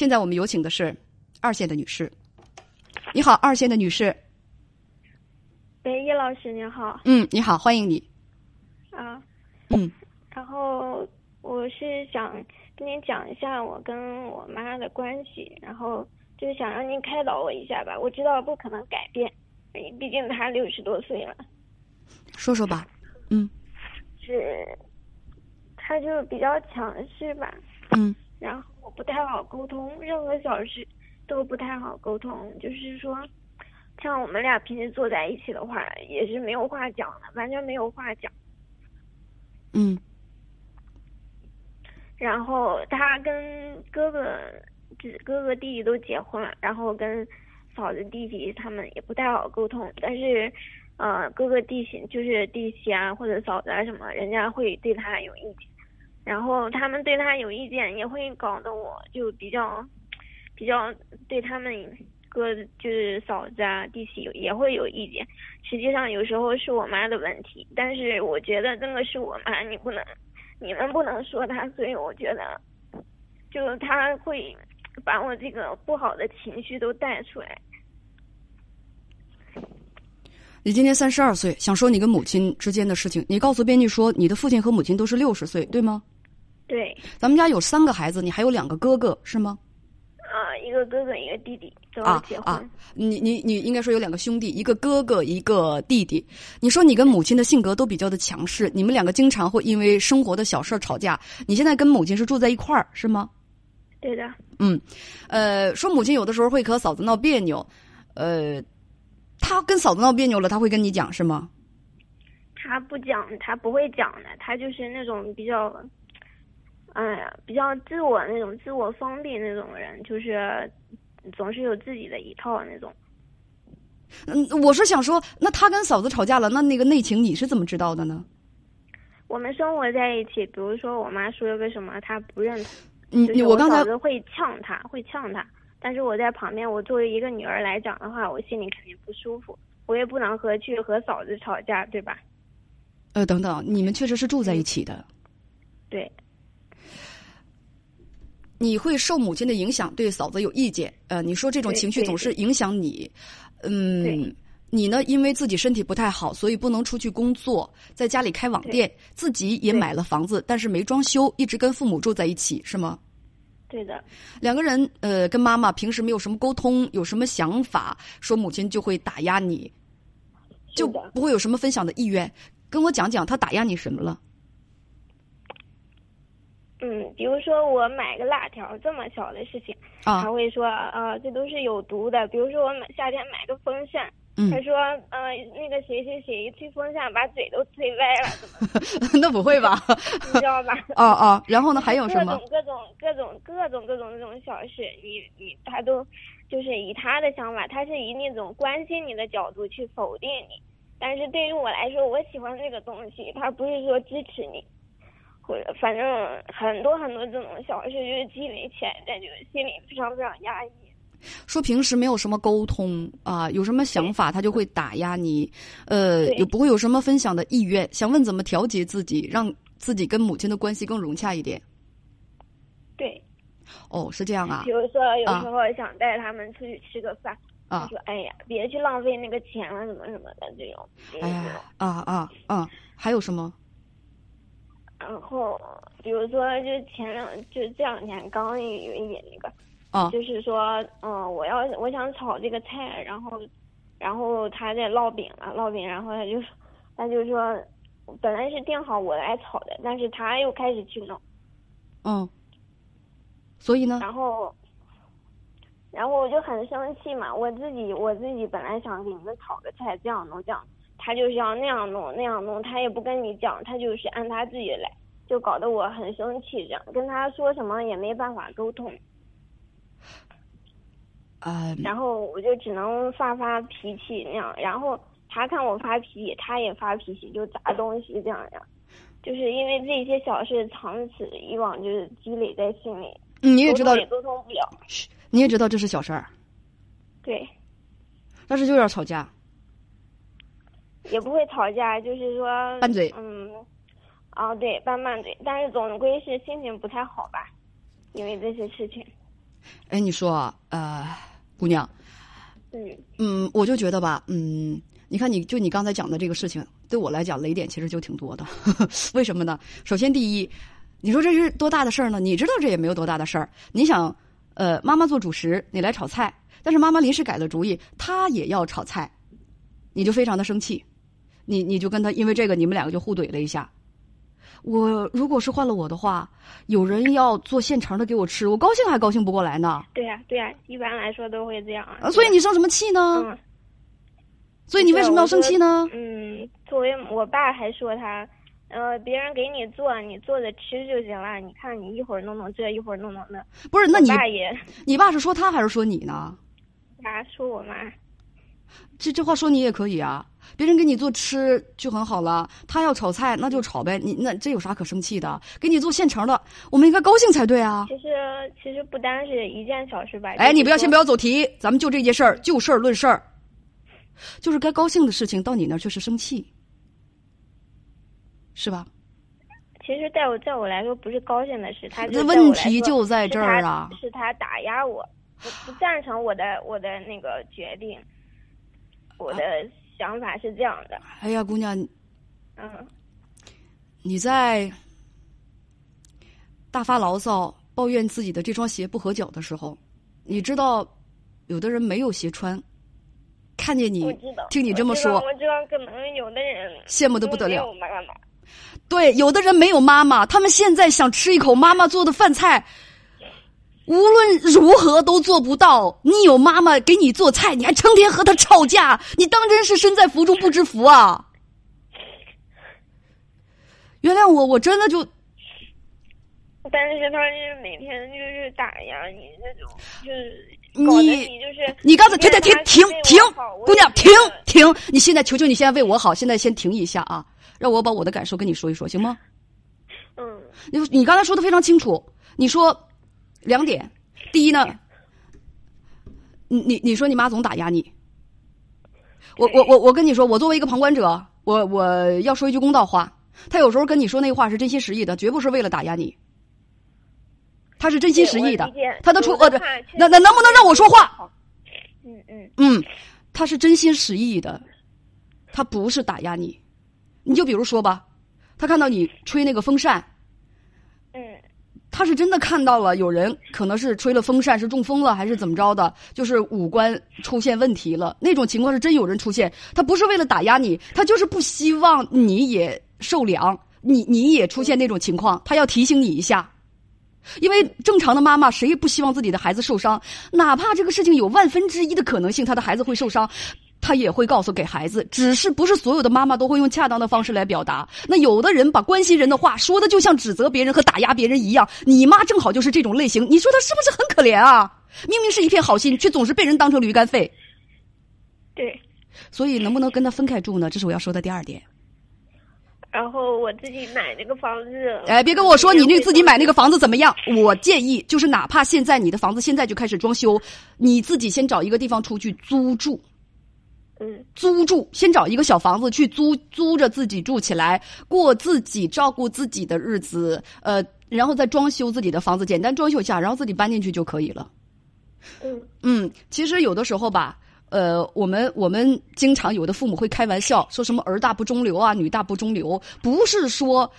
现在我们有请的是二线的女士。你好，二线的女士。喂，叶老师您好。嗯，你好，欢迎你。啊。嗯。然后我是想跟您讲一下我跟我妈的关系，然后就是想让您开导我一下吧。我知道不可能改变，毕竟她六十多岁了。说说吧。嗯。是，她就比较强势吧。嗯。然后不太好沟通，任何小事都不太好沟通。就是说，像我们俩平时坐在一起的话，也是没有话讲的，完全没有话讲。嗯。然后他跟哥哥、哥哥弟弟都结婚了，然后跟嫂子弟弟他们也不太好沟通。但是，呃，哥哥弟媳就是弟媳啊或者嫂子啊什么，人家会对他有意见。然后他们对他有意见，也会搞得我就比较，比较对他们哥就是嫂子啊弟媳也会有意见。实际上有时候是我妈的问题，但是我觉得那个是我妈，你不能。你们不能说她，所以我觉得，就他会把我这个不好的情绪都带出来。你今年三十二岁，想说你跟母亲之间的事情。你告诉编辑说，你的父亲和母亲都是六十岁，对吗？对。咱们家有三个孩子，你还有两个哥哥，是吗？啊，一个哥哥，一个弟弟都要结婚。啊啊！你你你应该说有两个兄弟，一个哥哥，一个弟弟。你说你跟母亲的性格都比较的强势，你们两个经常会因为生活的小事儿吵架。你现在跟母亲是住在一块儿是吗？对的。嗯，呃，说母亲有的时候会和嫂子闹别扭，呃，他跟嫂子闹别扭了，他会跟你讲是吗？他不讲，他不会讲的，他就是那种比较。哎呀，比较自我那种，自我封闭那种人，就是总是有自己的一套那种。嗯，我是想说，那他跟嫂子吵架了，那那个内情你是怎么知道的呢？我们生活在一起，比如说我妈说了个什么，他不认同。你你我刚才嫂子会呛他，会呛他，但是我在旁边，我作为一个女儿来讲的话，我心里肯定不舒服，我也不能和去和嫂子吵架，对吧？呃，等等，你们确实是住在一起的。对。你会受母亲的影响，对嫂子有意见。呃，你说这种情绪总是影响你。嗯，你呢？因为自己身体不太好，所以不能出去工作，在家里开网店，自己也买了房子，但是没装修，一直跟父母住在一起，是吗？对的。两个人呃，跟妈妈平时没有什么沟通，有什么想法，说母亲就会打压你，就不会有什么分享的意愿。跟我讲讲，他打压你什么了？嗯，比如说我买个辣条这么小的事情，他会说啊，这都是有毒的。比如说我买夏天买个风扇，他说呃，那个谁谁谁一吹风扇把嘴都吹歪了，怎么？那不会吧？你知道吧？哦哦，然后呢？还有什么？各种各种各种各种各种那种小事，你你他都就是以他的想法，他是以那种关心你的角度去否定你。但是对于我来说，我喜欢这个东西，他不是说支持你。反正很多很多这种小事，就是积累起来，在就是心里非常非常压抑。说平时没有什么沟通啊，有什么想法他就会打压你，呃，也不会有什么分享的意愿。想问怎么调节自己，让自己跟母亲的关系更融洽一点？对。哦，是这样啊。比如说，有时候想带他们出去吃个饭，啊，说哎呀，别去浪费那个钱了，什么什么的这种。哎呀，啊啊啊！还有什么？然后，比如说，就前两，就这两天刚有一点那个，啊，就是说，嗯，我要我想炒这个菜，然后，然后他在烙饼了，烙饼，然后他就，他就说，本来是定好我来炒的，但是他又开始去弄，嗯，所以呢？然后，然后我就很生气嘛，我自己我自己本来想给你们炒个菜，这样弄这样。他就是要那样弄那样弄，他也不跟你讲，他就是按他自己来，就搞得我很生气。这样跟他说什么也没办法沟通。啊。然后我就只能发发脾气那样，然后他看我发脾气，他也发脾气，就砸东西这样呀。就是因为这些小事，长此以往就是积累在心里。你也知道也沟通不了。你也知道这是小事儿。对。但是就要吵架。也不会吵架，就是说，拌嘴。嗯，哦，对，拌拌嘴，但是总归是心情不太好吧，因为这些事情。哎，你说，呃，姑娘，嗯嗯，我就觉得吧，嗯，你看，你就你刚才讲的这个事情，对我来讲雷点其实就挺多的。为什么呢？首先，第一，你说这是多大的事儿呢？你知道这也没有多大的事儿。你想，呃，妈妈做主食，你来炒菜，但是妈妈临时改了主意，她也要炒菜，你就非常的生气，你你就跟他因为这个，你们两个就互怼了一下。我如果是换了我的话，有人要做现成的给我吃，我高兴还高兴不过来呢。对呀、对呀、一般来说都会这样。啊，所以你生什么气呢？嗯所以你为什么要生气呢？嗯，作为我爸还说他，呃，别人给你做，你做着吃就行了。你看你一会儿弄弄这，一会儿弄弄那。不是，那你我爸也，你爸是说他还是说你呢？他说我妈，这这话说你也可以啊，别人给你做吃就很好了，他要炒菜那就炒呗，你那这有啥可生气的？给你做现成的，我们应该高兴才对啊！其实其实不单是一件小事吧。哎，你不要先不要。走题，咱们就这件事儿，就事儿论事儿，就是该高兴的事情到你那儿却是生气，是吧？其实在我在我来说不是高兴的事，他这问题就在这儿啊！是他是他打压我，不不赞成我的我的那个决定，我的想法是这样的，哎呀，姑娘，嗯。你在大发牢骚、抱怨自己的这双鞋不合脚的时候，你知道，有的人没有鞋穿，看见你听你这么说，我知道可能有的人羡慕的不得了。对，有的人没有妈妈，他们现在想吃一口妈妈做的饭菜，无论如何都做不到。你有妈妈给你做菜，你还成天和她吵架，你当真是身在福中不知福啊！原谅我，我真的就但是他是每天就是打压你那种，就是你你就是你刚才停停停停停，姑娘停停。停！你现在求求你，现在为我好，现在先停一下啊，让我把我的感受跟你说一说，行吗？嗯你你刚才说的非常清楚，你说两点，第一呢，你你你说你妈总打压你，我我我我跟你说，我作为一个旁观者，我我要说一句公道话，他有时候跟你说那话是真心实意的，绝不是为了打压你，他是真心实意的对我理解，他的出有呃那那能不能让我说话？嗯嗯。嗯，他是真心实意的，他不是打压你。你就比如说吧，他看到你吹那个风扇，嗯他是真的看到了有人可能是吹了风扇是中风了还是怎么着的，就是五官出现问题了，那种情况是真有人出现。他不是为了打压你，他就是不希望你也受凉，你你也出现那种情况，他要提醒你一下。因为正常的妈妈谁也不希望自己的孩子受伤，哪怕这个事情有万分之一的可能性，他的孩子会受伤，他也会告诉给孩子。只是不是所有的妈妈都会用恰当的方式来表达。那有的人把关心人的话说的就像指责别人和打压别人一样，你妈正好就是这种类型，你说她是不是很可怜啊？明明是一片好心，却总是被人当成驴肝肺。对。所以能不能跟他分开住呢？这是我要说的第二点。然后我自己买那个房子，哎，别跟我说你那自己买那个房子怎么样？我建议就是，哪怕现在你的房子现在就开始装修，你自己先找一个地方出去租住，嗯租住，先找一个小房子去租，租着自己住起来，过自己照顾自己的日子，呃，然后再装修自己的房子，简单装修一下，然后自己搬进去就可以了。嗯嗯，其实有的时候吧，呃，我们我们经常有的父母会开玩笑说什么儿大不中留啊，女大不中留，不是说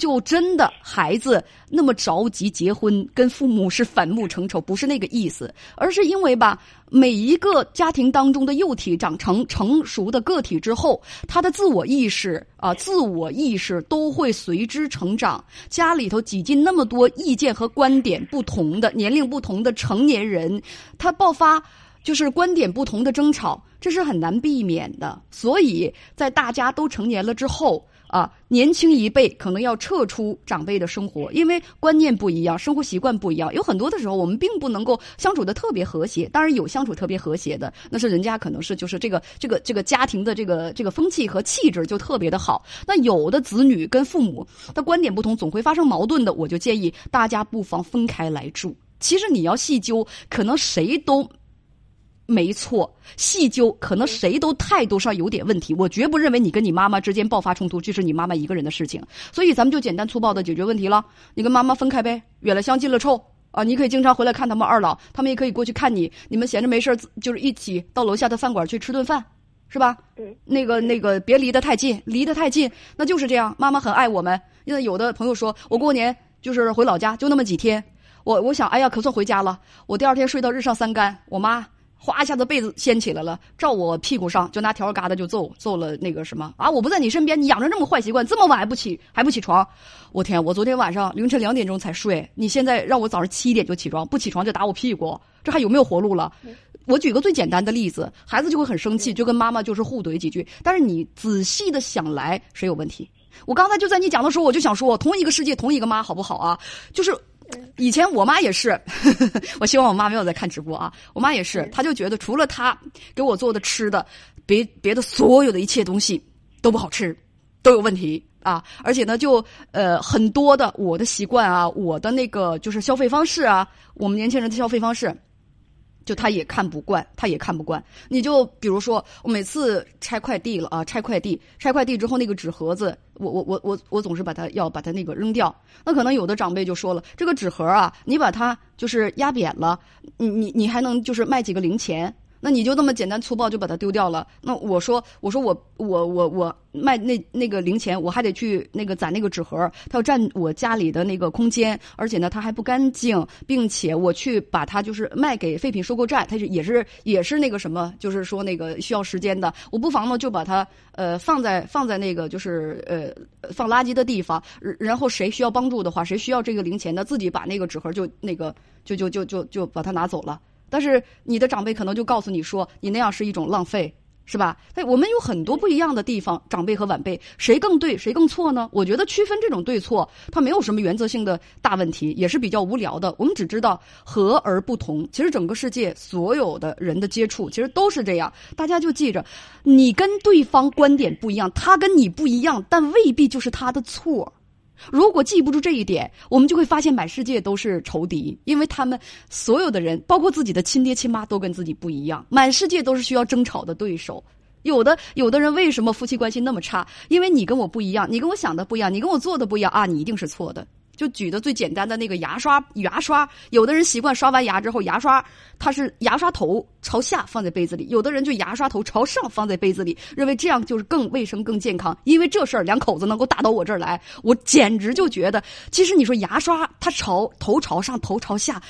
就真的孩子那么着急结婚，跟父母是反目成仇，不是那个意思，而是因为吧，每一个家庭当中的幼体长成成熟的个体之后，他的自我意识啊、自我意识都会随之成长。家里头挤进那么多意见和观点不同的、年龄不同的成年人，他爆发。就是观点不同的争吵，这是很难避免的。所以在大家都成年了之后啊，年轻一辈可能要撤出长辈的生活，因为观念不一样，生活习惯不一样。有很多的时候，我们并不能够相处的特别和谐。当然有相处特别和谐的，那是人家可能是就是这个这个这个家庭的这个这个风气和气质就特别的好。那有的子女跟父母的观点不同，总会发生矛盾的。我就建议大家不妨分开来住。其实你要细究，可能谁都。没错，细究可能谁都态度上有点问题。我绝不认为你跟你妈妈之间爆发冲突，这是你妈妈一个人的事情。所以咱们就简单粗暴的解决问题了。你跟妈妈分开呗，远了相近了臭，啊，你可以经常回来看他们二老，他们也可以过去看你，你们闲着没事就是一起到楼下的饭馆去吃顿饭，是吧？嗯，那个那个别离得太近，离得太近那就是这样。妈妈很爱我们，因为有的朋友说我过年就是回老家就那么几天，我我想哎呀可算回家了，我第二天睡到日上三竿，我妈。哗一下子被子掀起来了，照我屁股上就拿笤帚疙瘩就揍揍了那个什么啊！我不在你身边，你养成这么坏习惯，这么晚还不起还不起床，我天！我昨天晚上凌晨两点钟才睡，你现在让我早上七点就起床，不起床就打我屁股，这还有没有活路了？我举个最简单的例子，孩子就会很生气，就跟妈妈就是互怼几句。但是你仔细的想来，谁有问题？我刚才就在你讲的时候，我就想说，同一个世界，同一个妈，好不好啊？就是。以前我妈也是，我希望我妈没有在看直播啊。我妈也是，她就觉得除了她给我做的吃的，别别的所有的一切东西都不好吃，都有问题啊。而且呢，就呃很多的我的习惯啊，我的那个就是消费方式啊，我们年轻人的消费方式。就他也看不惯，他也看不惯。你就比如说，我每次拆快递了啊，拆快递，拆快递之后那个纸盒子，我我我我我总是把它要把它那个扔掉。那可能有的长辈就说了，这个纸盒啊，你把它就是压扁了，你你你还能就是卖几个零钱。那你就那么简单粗暴就把它丢掉了？那我说，我说我我我我卖那那个零钱，我还得去那个攒那个纸盒，它要占我家里的那个空间，而且呢它还不干净，并且我去把它就是卖给废品收购站，它是也是也是那个什么，就是说那个需要时间的。我不妨呢就把它呃放在放在那个就是呃放垃圾的地方，然后谁需要帮助的话，谁需要这个零钱的，自己把那个纸盒就那个就就就就就把它拿走了。但是你的长辈可能就告诉你说，你那样是一种浪费，是吧？那我们有很多不一样的地方，长辈和晚辈谁更对，谁更错呢？我觉得区分这种对错，它没有什么原则性的大问题，也是比较无聊的。我们只知道和而不同。其实整个世界所有的人的接触，其实都是这样。大家就记着，你跟对方观点不一样，他跟你不一样，但未必就是他的错。如果记不住这一点，我们就会发现满世界都是仇敌，因为他们所有的人，包括自己的亲爹亲妈，都跟自己不一样。满世界都是需要争吵的对手。有的有的人为什么夫妻关系那么差？因为你跟我不一样，你跟我想的不一样，你跟我做的不一样啊，你一定是错的。就举的最简单的那个牙刷，牙刷，有的人习惯刷完牙之后，牙刷它是牙刷头朝下放在杯子里，有的人就牙刷头朝上放在杯子里，认为这样就是更卫生、更健康。因为这事儿两口子能够打到我这儿来，我简直就觉得，其实你说牙刷它朝头朝上、头朝下，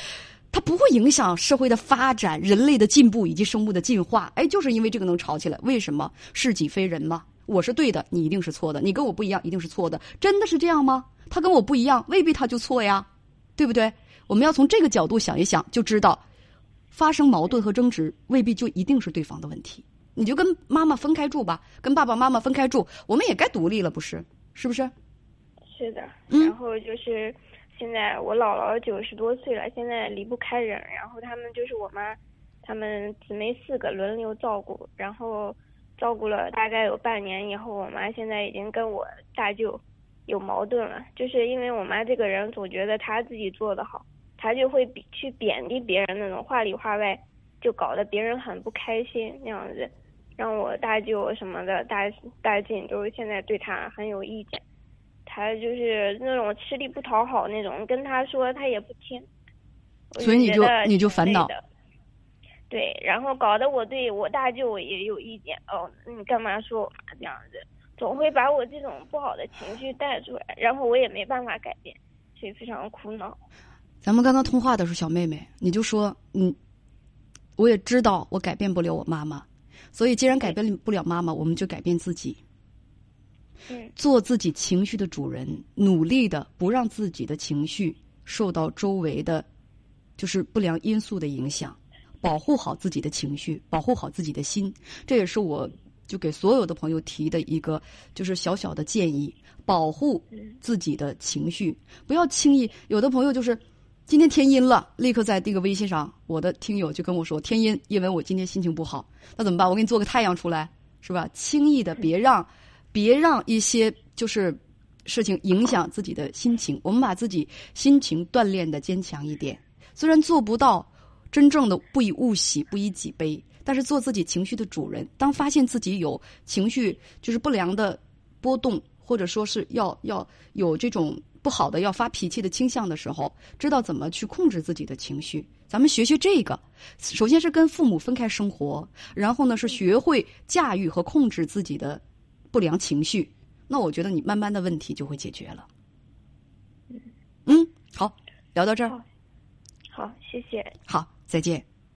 它不会影响社会的发展、人类的进步以及生物的进化。哎，就是因为这个能吵起来，为什么？是己非人吗？我是对的，你一定是错的；你跟我不一样，一定是错的。真的是这样吗？他跟我不一样，未必他就错呀，对不对？我们要从这个角度想一想，就知道发生矛盾和争执未必就一定是对方的问题。你就跟妈妈分开住吧，跟爸爸妈妈分开住，我们也该独立了，不是？是不是？是的。然后就是现在我姥姥九十多岁了，现在离不开人，然后他们就是我妈，他们姊妹四个轮流照顾，然后照顾了大概有半年以后，我妈现在已经跟我大舅。有矛盾了，就是因为我妈这个人总觉得她自己做的好，她就会比去贬低别人那种话里话外，就搞得别人很不开心那样子，让我大舅什么的大大舅都现在对她很有意见，她就是那种吃力不讨好那种，跟她说她也不听，所以你就你就烦恼，对，然后搞得我对我大舅也有意见哦，你干嘛说我妈这样子？总会把我这种不好的情绪带出来，然后我也没办法改变，所以非常苦恼。咱们刚刚通话的时候，小妹妹，你就说，嗯，我也知道我改变不了我妈妈，所以既然改变不了妈妈，我们就改变自己，嗯，做自己情绪的主人，努力的不让自己的情绪受到周围的，就是不良因素的影响，保护好自己的情绪，保护好自己的心，这也是我。就给所有的朋友提的一个就是小小的建议：保护自己的情绪，不要轻易。有的朋友就是今天天阴了，立刻在这个微信上，我的听友就跟我说天阴，因为我今天心情不好，那怎么办？我给你做个太阳出来，是吧？轻易的别让，别让一些就是事情影响自己的心情。我们把自己心情锻炼的坚强一点，虽然做不到真正的不以物喜，不以己悲。但是做自己情绪的主人，当发现自己有情绪就是不良的波动，或者说是要要有这种不好的要发脾气的倾向的时候，知道怎么去控制自己的情绪。咱们学学这个，首先是跟父母分开生活，然后呢是学会驾驭和控制自己的不良情绪。那我觉得你慢慢的问题就会解决了。嗯，好，聊到这儿。好，谢谢。好，再见。